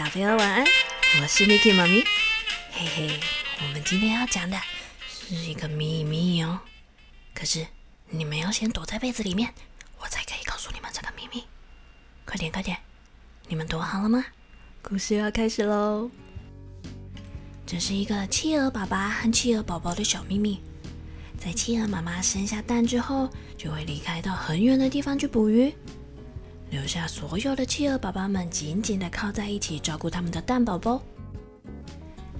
朋友晚安，我是 Miki 妈咪。嘿嘿，我们今天要讲的是一个秘密哦。可是你们要先躲在被子里面，我才可以告诉你们这个秘密。快点，快点，你们躲好了吗？故事要开始喽。这是一个企鹅爸爸和企鹅宝宝的小秘密。在企鹅妈妈生下蛋之后，就会离开到很远的地方去捕鱼。留下所有的企鹅宝宝们紧紧的靠在一起，照顾他们的蛋宝宝。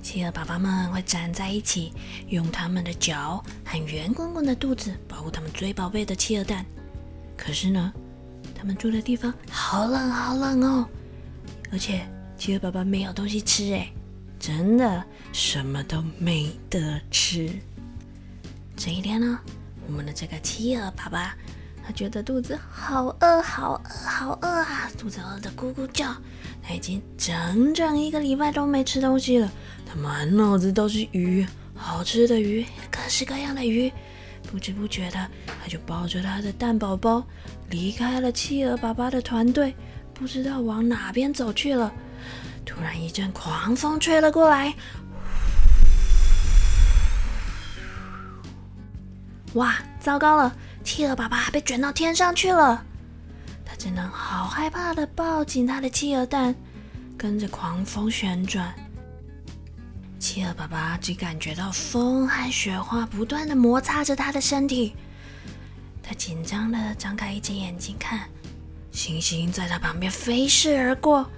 企鹅宝宝们会站在一起，用他们的脚和圆滚滚的肚子保护他们最宝贝的企鹅蛋。可是呢，他们住的地方好冷好冷哦，而且企鹅宝宝没有东西吃，哎，真的什么都没得吃。这一天呢，我们的这个企鹅爸爸。他觉得肚子好饿，好饿，好饿啊！肚子饿得咕咕叫。他已经整整一个礼拜都没吃东西了。他满脑子都是鱼，好吃的鱼，各式各样的鱼。不知不觉的，他就抱着他的蛋宝宝离开了企鹅爸爸的团队，不知道往哪边走去了。突然一阵狂风吹了过来，哇，糟糕了！企鹅爸爸被卷到天上去了，他只能好害怕的抱紧他的企鹅蛋，跟着狂风旋转。企鹅爸爸只感觉到风和雪花不断的摩擦着他的身体，他紧张的张开一只眼睛看，星星在他旁边飞逝而过。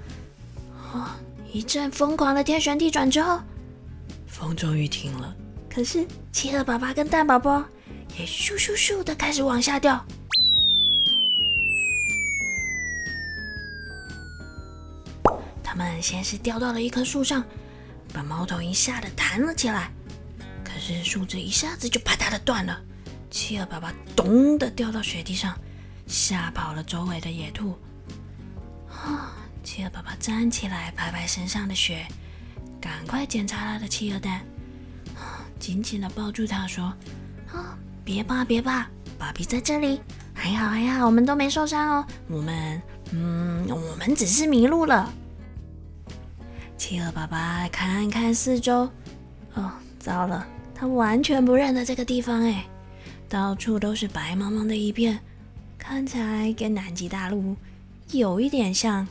哦，一阵疯狂的天旋地转之后，风终于停了。可是企鹅爸爸跟蛋宝宝。也咻咻咻的开始往下掉，他们先是掉到了一棵树上，把猫头鹰吓得弹了起来。可是树枝一下子就啪嗒的断了，企鹅爸爸咚的掉到雪地上，吓跑了周围的野兔。啊！企鹅爸爸站起来，拍拍身上的雪，赶快检查他的企鹅蛋，紧紧的抱住它，说：“啊！”别怕，别怕，爸比在这里，还好还好，我们都没受伤哦。我们，嗯，我们只是迷路了。企鹅爸爸看看四周，哦，糟了，他完全不认得这个地方哎，到处都是白茫茫的一片，看起来跟南极大陆有一点像，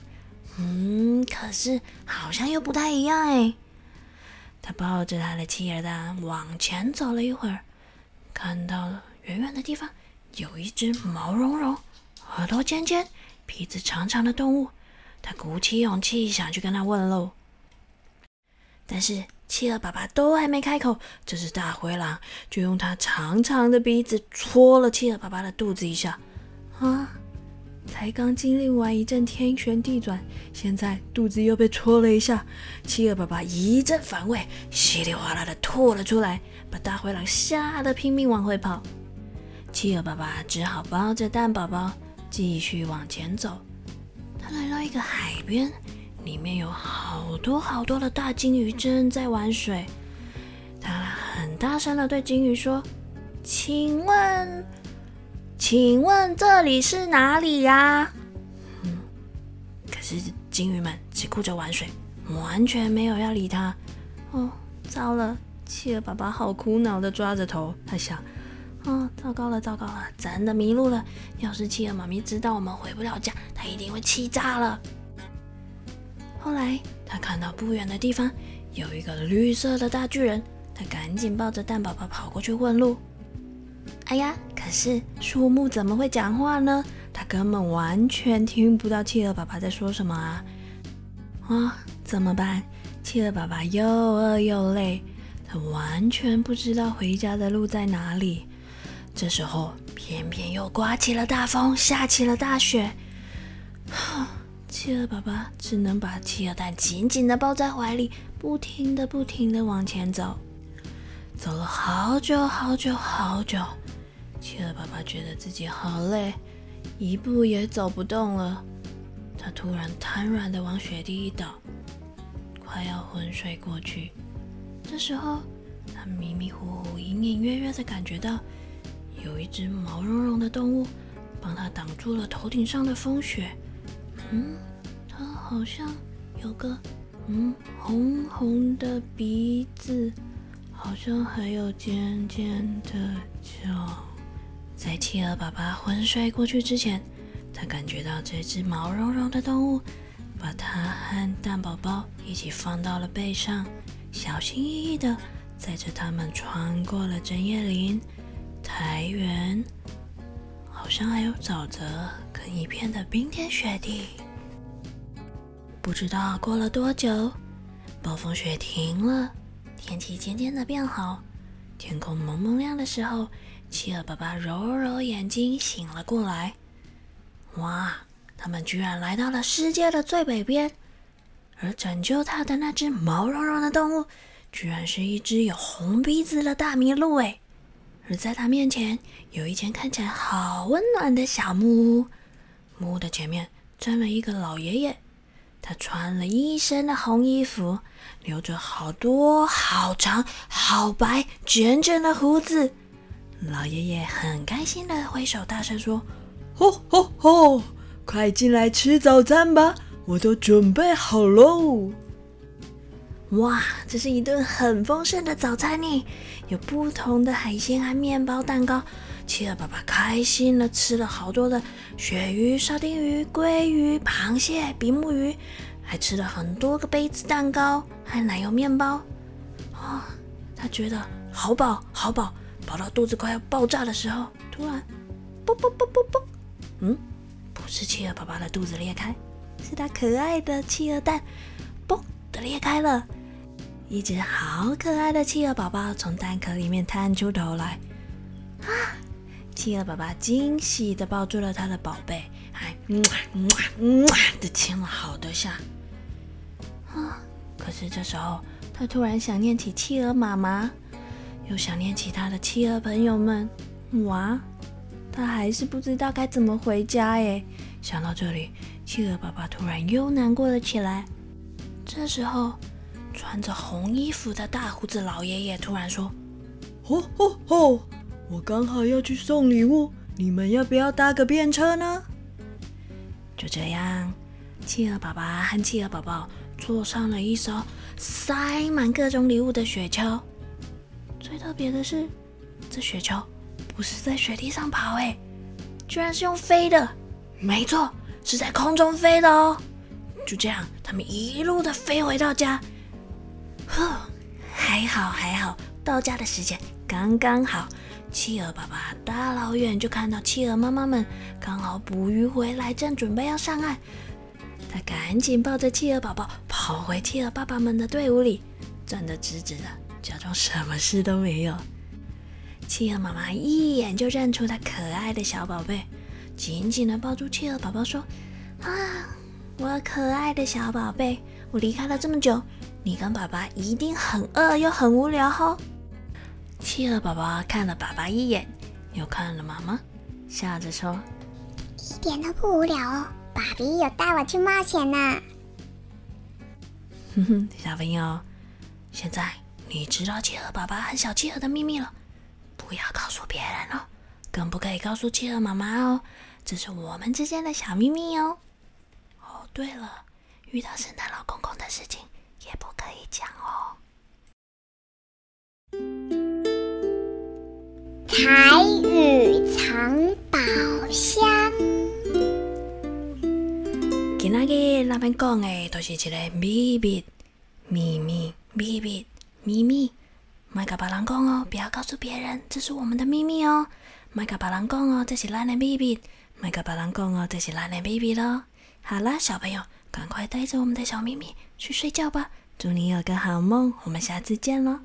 嗯，可是好像又不太一样哎。他抱着他的企鹅蛋往前走了一会儿。看到了远远的地方有一只毛茸茸、耳朵尖尖、鼻子长长的动物，他鼓起勇气想去跟他问路，但是企鹅爸爸都还没开口，这只大灰狼就用它长长的鼻子戳了企鹅爸爸的肚子一下，啊！才刚经历完一阵天旋地转，现在肚子又被戳了一下。企鹅爸爸一阵反胃，稀里哗啦的吐了出来，把大灰狼吓得拼命往回跑。企鹅爸爸只好抱着蛋宝宝继续往前走。他来到一个海边，里面有好多好多的大金鱼正在玩水。他很大声的对金鱼说：“请问。”请问这里是哪里呀？嗯，可是金鱼们只顾着玩水，完全没有要理他。哦，糟了！企鹅爸爸好苦恼的抓着头，他想：哦，糟糕了，糟糕了，真的迷路了。要是企鹅妈咪知道我们回不了家，她一定会气炸了。后来他看到不远的地方有一个绿色的大巨人，他赶紧抱着蛋宝宝跑过去问路。哎呀！可是树木怎么会讲话呢？它根本完全听不到企鹅爸爸在说什么啊！啊，怎么办？企鹅爸爸又饿又累，他完全不知道回家的路在哪里。这时候，偏偏又刮起了大风，下起了大雪。企鹅爸爸只能把企鹅蛋紧紧地抱在怀里，不停地、不停地往前走。走了好久好久好久。企鹅爸爸觉得自己好累，一步也走不动了。他突然瘫软的往雪地一倒，快要昏睡过去。这时候，他迷迷糊糊、隐隐约约的感觉到，有一只毛茸茸的动物帮他挡住了头顶上的风雪。嗯，它好像有个嗯，红红的鼻子，好像还有尖尖的角。在企鹅爸爸昏睡过去之前，他感觉到这只毛茸茸的动物把它和蛋宝宝一起放到了背上，小心翼翼的载着他们穿过了针叶林、苔原，好像还有沼泽跟一片的冰天雪地。不知道过了多久，暴风雪停了，天气渐渐的变好，天空蒙蒙亮的时候，企鹅爸爸揉揉眼睛，醒了过来。哇，他们居然来到了世界的最北边，而拯救他的那只毛茸茸的动物，居然是一只有红鼻子的大麋鹿哎！而在他面前，有一间看起来好温暖的小木屋，木屋的前面站了一个老爷爷。他穿了一身的红衣服，留着好多好长、好白、卷卷的胡子。老爷爷很开心的挥手大声说：“吼吼吼！快进来吃早餐吧，我都准备好喽！”哇，这是一顿很丰盛的早餐呢，有不同的海鲜和面包、蛋糕。企鹅爸爸开心的吃了好多的鳕鱼、沙丁鱼、鲑鱼、螃蟹、比目鱼，还吃了很多个杯子蛋糕和奶油面包。啊，他觉得好饱好饱，跑到肚子快要爆炸的时候，突然，啵啵啵啵啵，嗯，不是企鹅爸爸的肚子裂开，是他可爱的企鹅蛋，嘣的裂开了，一只好可爱的企鹅宝宝从蛋壳里面探出头来，啊！企鹅爸爸惊喜的抱住了他的宝贝，还嗯嗯嗯的亲了好多下。啊！可是这时候，他突然想念起企鹅妈妈，又想念起他的企鹅朋友们。哇！他还是不知道该怎么回家耶。想到这里，企鹅爸爸突然又难过了起来。这时候，穿着红衣服的大胡子老爷爷突然说：“吼吼吼！”我刚好要去送礼物，你们要不要搭个便车呢？就这样，企鹅爸爸和企鹅宝宝坐上了一艘塞满各种礼物的雪橇。最特别的是，这雪橇不是在雪地上跑，哎，居然是用飞的。没错，是在空中飞的哦。就这样，他们一路的飞回到家。呵，还好还好，到家的时间刚刚好。企鹅爸爸大老远就看到企鹅妈妈们刚好捕鱼回来，正准备要上岸。他赶紧抱着企鹅宝宝跑回企鹅爸爸们的队伍里，站得直直的，假装什么事都没有。企鹅妈妈一眼就认出她可爱的小宝贝，紧紧的抱住企鹅宝宝说：“啊，我可爱的小宝贝，我离开了这么久，你跟爸爸一定很饿又很无聊哦。”企鹅宝宝看了爸爸一眼，又看了妈妈，笑着说：“一点都不无聊哦，爸比有带我去冒险呢。”哼哼，小朋友，现在你知道企鹅爸爸和小企鹅的秘密了，不要告诉别人哦，更不可以告诉企鹅妈妈哦，这是我们之间的小秘密哦。哦，对了，遇到圣诞老公公的事情也不可以讲哦。台语藏宝箱。今仔日咱们讲的都是一个秘密，秘密，秘密，秘密。麦甲别人讲哦，不要告诉别人，这是我们的秘密哦。麦甲别人讲哦，这是咱的秘密。麦甲别人讲哦，这是咱的秘密咯。好啦，小朋友，赶快带着我们的小秘密去睡觉吧。祝你有个好梦，我们下次见喽。